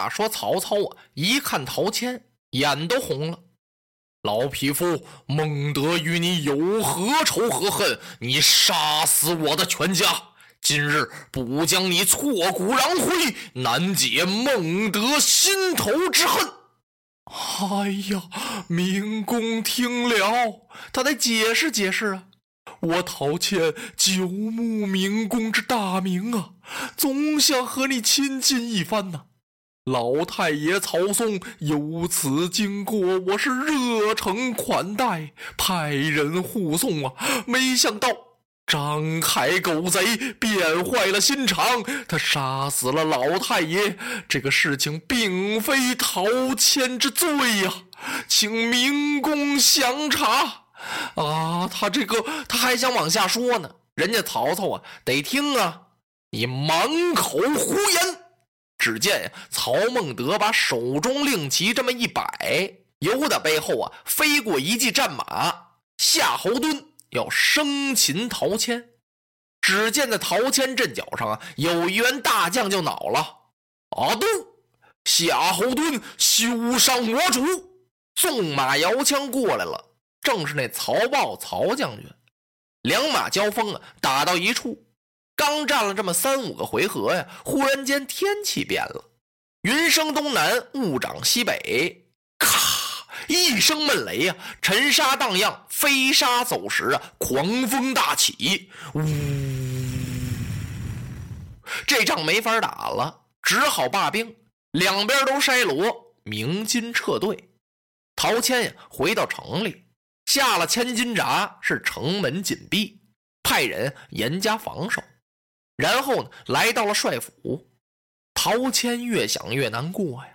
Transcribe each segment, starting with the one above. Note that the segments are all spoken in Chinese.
话说曹操啊，一看陶谦，眼都红了。老匹夫，孟德与你有何仇何恨？你杀死我的全家，今日不将你挫骨扬灰，难解孟德心头之恨。哎呀，明公听了，他得解释解释啊！我陶谦久慕明公之大名啊，总想和你亲近一番呐。老太爷曹嵩有此经过，我是热诚款待，派人护送啊。没想到张海狗贼变坏了心肠，他杀死了老太爷。这个事情并非陶谦之罪呀，请明公详查。啊，他这个他还想往下说呢，人家曹操啊得听啊，你满口胡言。只见呀，曹孟德把手中令旗这么一摆，由得背后啊飞过一骑战马，夏侯惇要生擒陶谦。只见在陶谦阵脚上啊，有一员大将就恼了：“阿杜，夏侯惇休伤我主！”纵马摇枪过来了，正是那曹豹曹将军。两马交锋啊，打到一处。刚战了这么三五个回合呀，忽然间天气变了，云生东南，雾长西北，咔一声闷雷呀，尘沙荡漾，飞沙走石啊，狂风大起，呜，这仗没法打了，只好罢兵，两边都筛锣鸣金撤退。陶谦呀，回到城里，下了千斤闸，是城门紧闭，派人严加防守。然后呢，来到了帅府，陶谦越想越难过呀。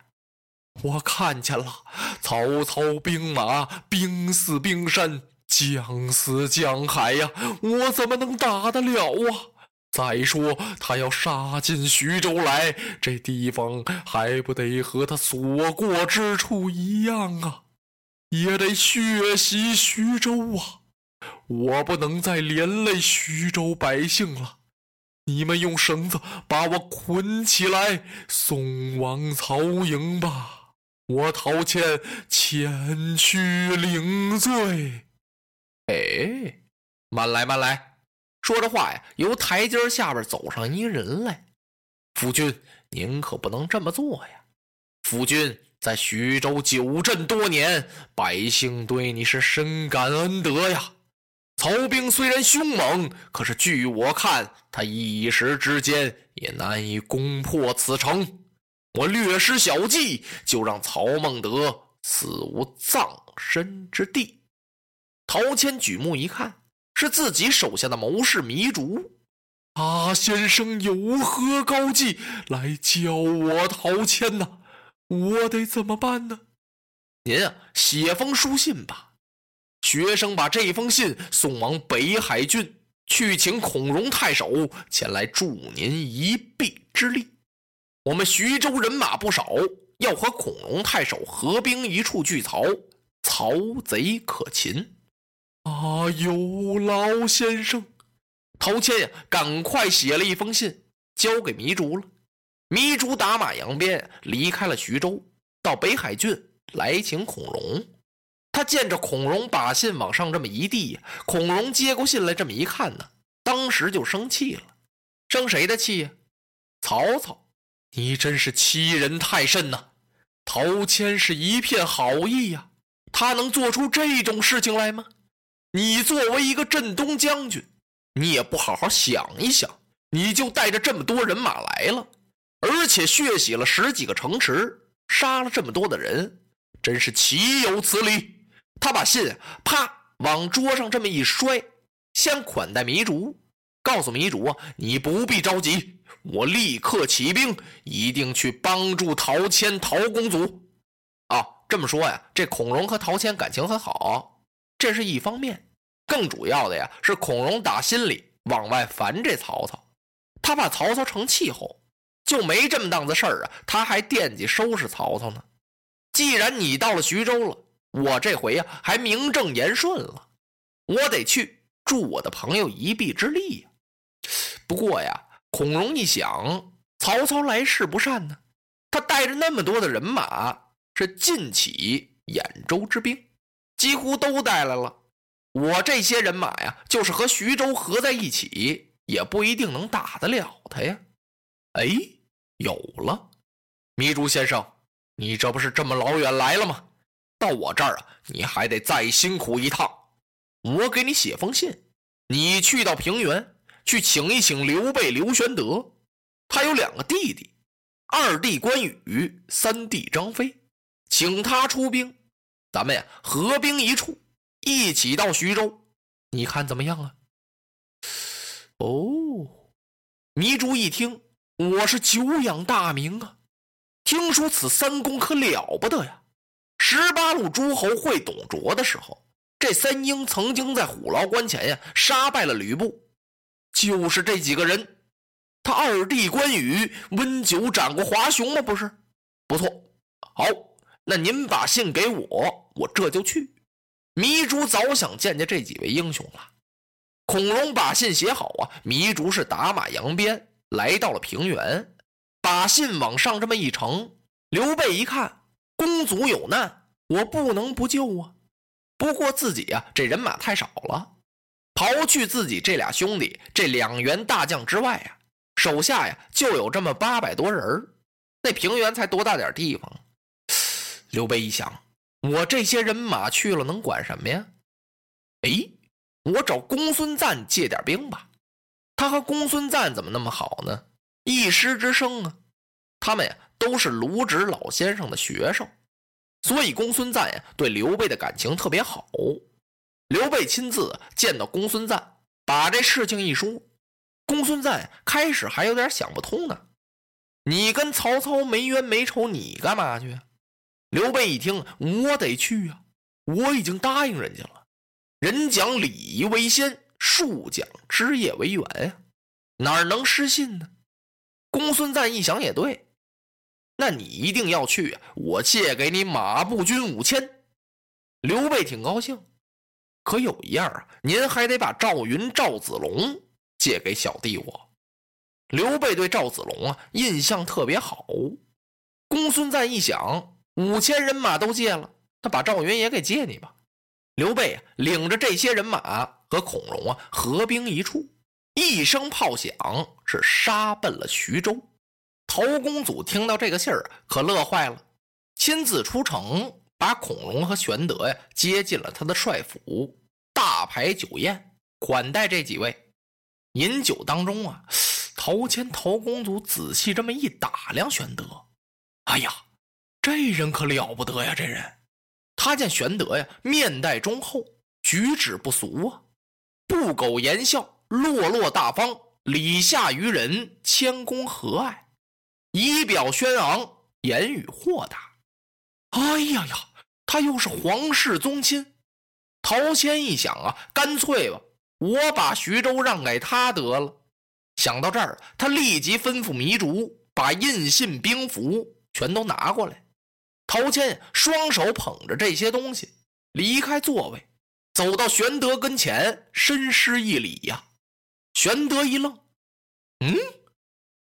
我看见了曹操兵马兵似冰山，将似江海呀，我怎么能打得了啊？再说他要杀进徐州来，这地方还不得和他所过之处一样啊？也得血洗徐州啊！我不能再连累徐州百姓了。你们用绳子把我捆起来，送往曹营吧。我陶谦前去领罪。哎，慢来，慢来。说着话呀，由台阶下边走上一人来。夫君，您可不能这么做呀。夫君在徐州久镇多年，百姓对你是深感恩德呀。曹兵虽然凶猛，可是据我看，他一时之间也难以攻破此城。我略施小计，就让曹孟德死无葬身之地。陶谦举目一看，是自己手下的谋士糜竺。啊，先生有何高计来教我陶谦呢？我得怎么办呢？您啊，写封书信吧。学生把这封信送往北海郡，去请孔融太守前来助您一臂之力。我们徐州人马不少，要和孔融太守合兵一处拒曹，曹贼可擒。啊，有劳先生！陶谦呀，赶快写了一封信，交给糜竺了。糜竺打马扬鞭，离开了徐州，到北海郡来请孔融。他见着孔融把信往上这么一递，孔融接过信来，这么一看呢，当时就生气了。生谁的气呀？曹操，你真是欺人太甚呐！陶谦是一片好意呀，他能做出这种事情来吗？你作为一个镇东将军，你也不好好想一想，你就带着这么多人马来了，而且血洗了十几个城池，杀了这么多的人。真是岂有此理！他把信啪往桌上这么一摔，先款待糜竺，告诉糜竺啊，你不必着急，我立刻起兵，一定去帮助陶谦、陶公祖。啊，这么说呀，这孔融和陶谦感情很好，这是一方面。更主要的呀，是孔融打心里往外烦这曹操，他怕曹操成气候，就没这么档子事儿啊，他还惦记收拾曹操呢。既然你到了徐州了，我这回呀还名正言顺了，我得去助我的朋友一臂之力呀。不过呀，孔融一想，曹操来势不善呢，他带着那么多的人马，是尽起兖州之兵，几乎都带来了。我这些人马呀，就是和徐州合在一起，也不一定能打得了他呀。哎，有了，糜竺先生，你这不是这么老远来了吗？到我这儿啊，你还得再辛苦一趟。我给你写封信，你去到平原去请一请刘备刘玄德，他有两个弟弟，二弟关羽，三弟张飞，请他出兵，咱们呀合兵一处。一起到徐州，你看怎么样啊？哦，糜竺一听，我是久仰大名啊，听说此三公可了不得呀。十八路诸侯会董卓的时候，这三英曾经在虎牢关前呀杀败了吕布，就是这几个人。他二弟关羽温酒斩过华雄吗？不是，不错。好，那您把信给我，我这就去。糜竺早想见见这几位英雄了。孔融把信写好啊，糜竺是打马扬鞭来到了平原，把信往上这么一呈。刘备一看，公祖有难，我不能不救啊。不过自己呀，这人马太少了，刨去自己这俩兄弟这两员大将之外呀，手下呀就有这么八百多人那平原才多大点地方？刘备一想。我这些人马去了，能管什么呀？哎，我找公孙瓒借点兵吧。他和公孙瓒怎么那么好呢？一师之生啊，他们呀都是卢植老先生的学生，所以公孙瓒呀对刘备的感情特别好。刘备亲自见到公孙瓒，把这事情一说，公孙瓒开始还有点想不通呢。你跟曹操没冤没仇，你干嘛去？刘备一听，我得去啊！我已经答应人家了。人讲礼仪为先，树讲枝叶为源呀，哪能失信呢？公孙瓒一想也对，那你一定要去啊！我借给你马步军五千。刘备挺高兴，可有一样啊，您还得把赵云、赵子龙借给小弟我。刘备对赵子龙啊印象特别好。公孙瓒一想。五千人马都借了，他把赵云也给借你吧。刘备啊，领着这些人马和孔融啊合兵一处，一声炮响，是杀奔了徐州。陶公祖听到这个信儿，可乐坏了，亲自出城，把孔融和玄德呀接进了他的帅府，大排酒宴款待这几位。饮酒当中啊，陶谦陶公祖仔细这么一打量玄德，哎呀！这人可了不得呀！这人，他见玄德呀，面带忠厚，举止不俗啊，不苟言笑，落落大方，礼下于人，谦恭和蔼，仪表轩昂，言语豁达。哎呀呀，他又是皇室宗亲。陶谦一想啊，干脆吧，我把徐州让给他得了。想到这儿，他立即吩咐糜竺把印信兵符全都拿过来。陶谦双手捧着这些东西，离开座位，走到玄德跟前，深施一礼呀。玄德一愣：“嗯，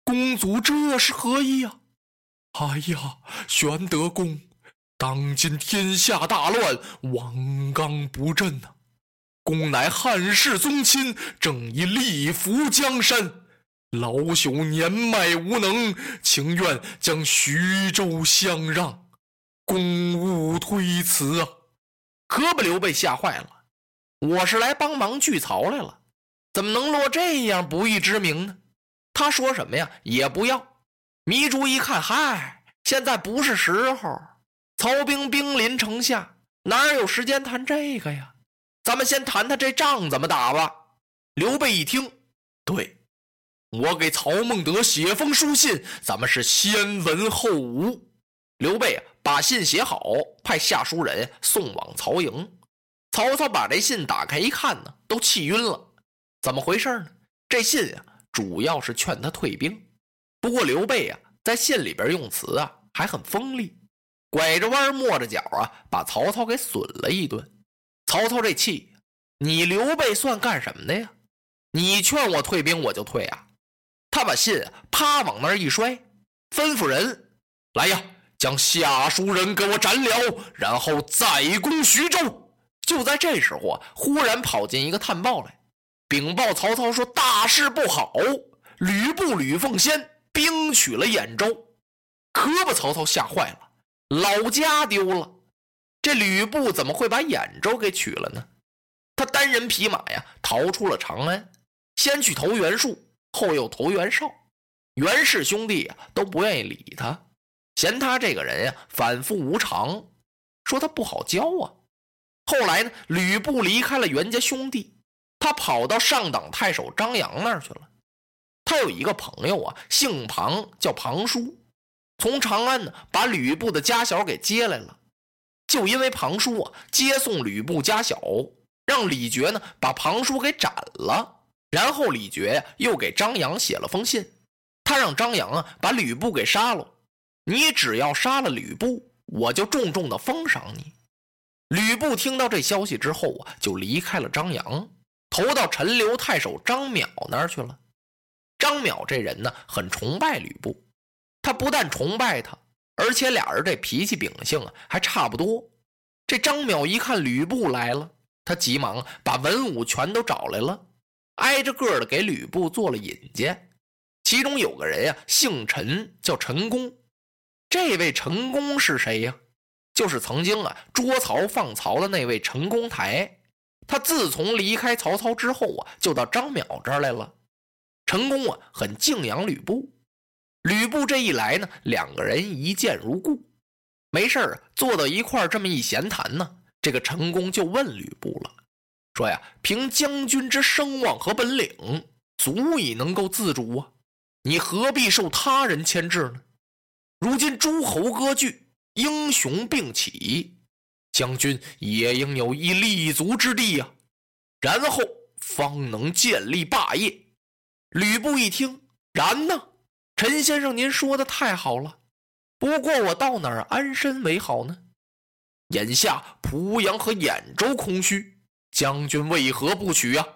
公祖这是何意呀？”“哎呀，玄德公，当今天下大乱，王纲不振呐。公乃汉室宗亲，正以力扶江山。老朽年迈无能，情愿将徐州相让。”公务推辞啊！可把刘备吓坏了。我是来帮忙拒曹来了，怎么能落这样不义之名呢？他说什么呀？也不要。糜竺一看，嗨，现在不是时候。曹兵兵临城下，哪有时间谈这个呀？咱们先谈谈这仗怎么打吧。刘备一听，对，我给曹孟德写封书信，咱们是先文后武。刘备把信写好，派下书人送往曹营。曹操把这信打开一看呢，都气晕了。怎么回事呢？这信啊，主要是劝他退兵。不过刘备啊，在信里边用词啊，还很锋利，拐着弯抹着角啊，把曹操给损了一顿。曹操这气，你刘备算干什么的呀？你劝我退兵，我就退啊！他把信啪往那儿一摔，吩咐人来呀，将下书人给我斩了，然后再攻徐州。就在这时候啊，忽然跑进一个探报来，禀报曹操说大事不好，吕布吕奉先兵取了兖州，可把曹操吓坏了，老家丢了，这吕布怎么会把兖州给取了呢？他单人匹马呀，逃出了长安，先去投袁术，后又投袁绍，袁氏兄弟啊都不愿意理他，嫌他这个人呀反复无常，说他不好教啊。后来呢，吕布离开了袁家兄弟，他跑到上党太守张扬那儿去了。他有一个朋友啊，姓庞，叫庞叔，从长安呢把吕布的家小给接来了。就因为庞叔啊接送吕布家小，让李傕呢把庞叔给斩了。然后李傕呀又给张扬写了封信，他让张扬啊把吕布给杀了。你只要杀了吕布，我就重重的封赏你。吕布听到这消息之后啊，就离开了张扬，投到陈留太守张邈那儿去了。张邈这人呢，很崇拜吕布，他不但崇拜他，而且俩人这脾气秉性啊还差不多。这张邈一看吕布来了，他急忙把文武全都找来了，挨着个的给吕布做了引荐。其中有个人呀，姓陈，叫陈宫。这位陈宫是谁呀？就是曾经啊捉曹放曹的那位陈公台，他自从离开曹操之后啊，就到张邈这儿来了。陈宫啊很敬仰吕布，吕布这一来呢，两个人一见如故，没事啊坐到一块儿这么一闲谈呢，这个陈宫就问吕布了，说呀，凭将军之声望和本领，足以能够自主啊，你何必受他人牵制呢？如今诸侯割据。英雄并起，将军也应有一立足之地呀，然后方能建立霸业。吕布一听，然呢？陈先生，您说的太好了。不过我到哪儿安身为好呢？眼下濮阳和兖州空虚，将军为何不取呀？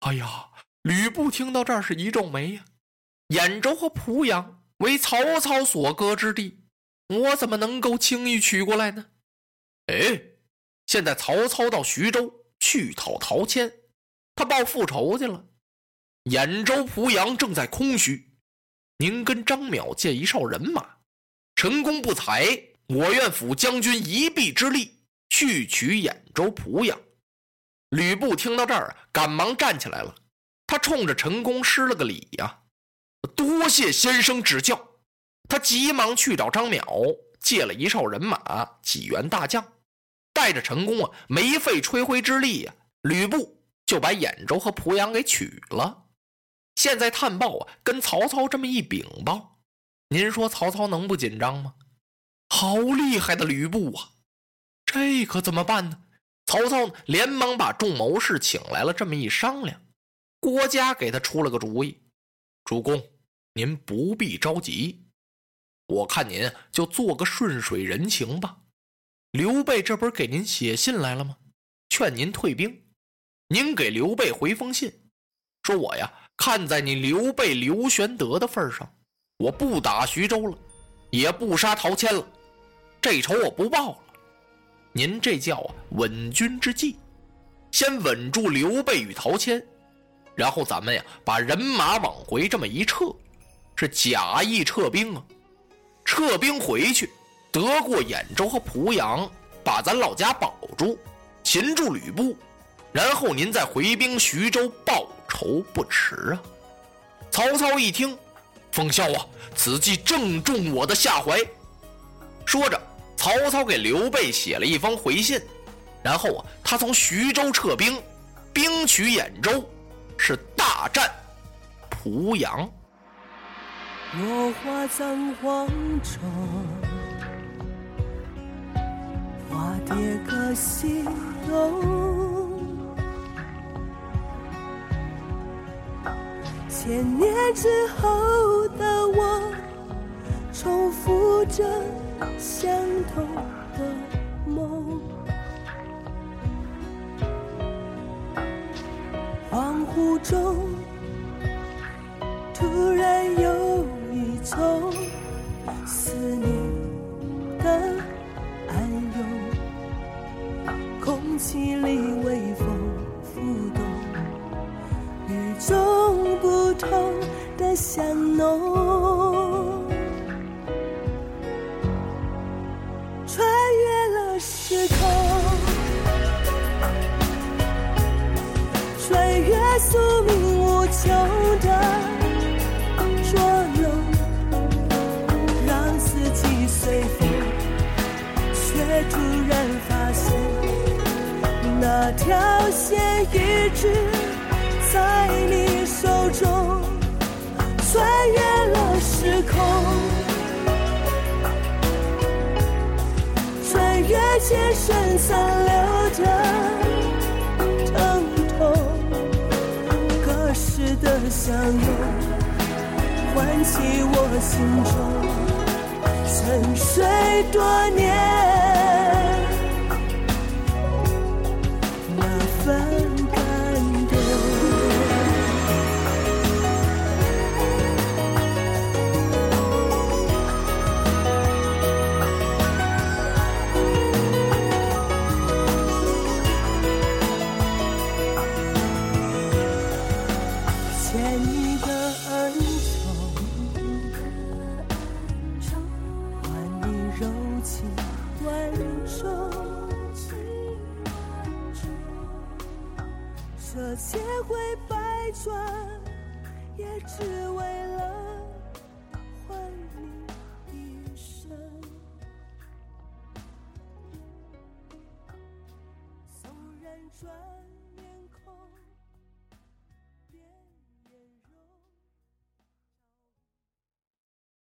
哎呀，吕布听到这儿是一皱眉呀。兖州和濮阳为曹操所割之地。我怎么能够轻易取过来呢？哎，现在曹操到徐州去讨陶谦，他报复仇去了。兖州、濮阳正在空虚，您跟张邈借一哨人马，成功不才，我愿辅将军一臂之力去取兖州、濮阳。吕布听到这儿，赶忙站起来了，他冲着陈宫施了个礼呀，多谢先生指教。他急忙去找张邈，借了一哨人马，几员大将，带着陈宫啊，没费吹灰之力呀，吕布就把兖州和濮阳给取了。现在探报啊，跟曹操这么一禀报，您说曹操能不紧张吗？好厉害的吕布啊！这可怎么办呢？曹操连忙把众谋士请来了，这么一商量，郭嘉给他出了个主意：主公，您不必着急。我看您就做个顺水人情吧。刘备这不是给您写信来了吗？劝您退兵。您给刘备回封信，说我呀看在你刘备刘玄德的份上，我不打徐州了，也不杀陶谦了，这仇我不报了。您这叫啊稳军之计，先稳住刘备与陶谦，然后咱们呀把人马往回这么一撤，是假意撤兵啊。撤兵回去，得过兖州和濮阳，把咱老家保住，擒住吕布，然后您再回兵徐州报仇不迟啊！曹操一听，奉孝啊，此计正中我的下怀。说着，曹操给刘备写了一封回信，然后啊，他从徐州撤兵，兵取兖州，是大战濮阳。落花葬黄冢，化蝶各西东。千年之后的我，重复着相同的梦。恍惚中，突然有一种时空。穿越宿命无求的捉弄，让四季随风，却突然发现那条线一直在你手中，穿越了时空，越千山残留的疼痛。隔世的相拥，唤起我心中沉睡多年欠你的恩宠，换你柔情万种，这千回百转，也只为了还你一生。纵然转。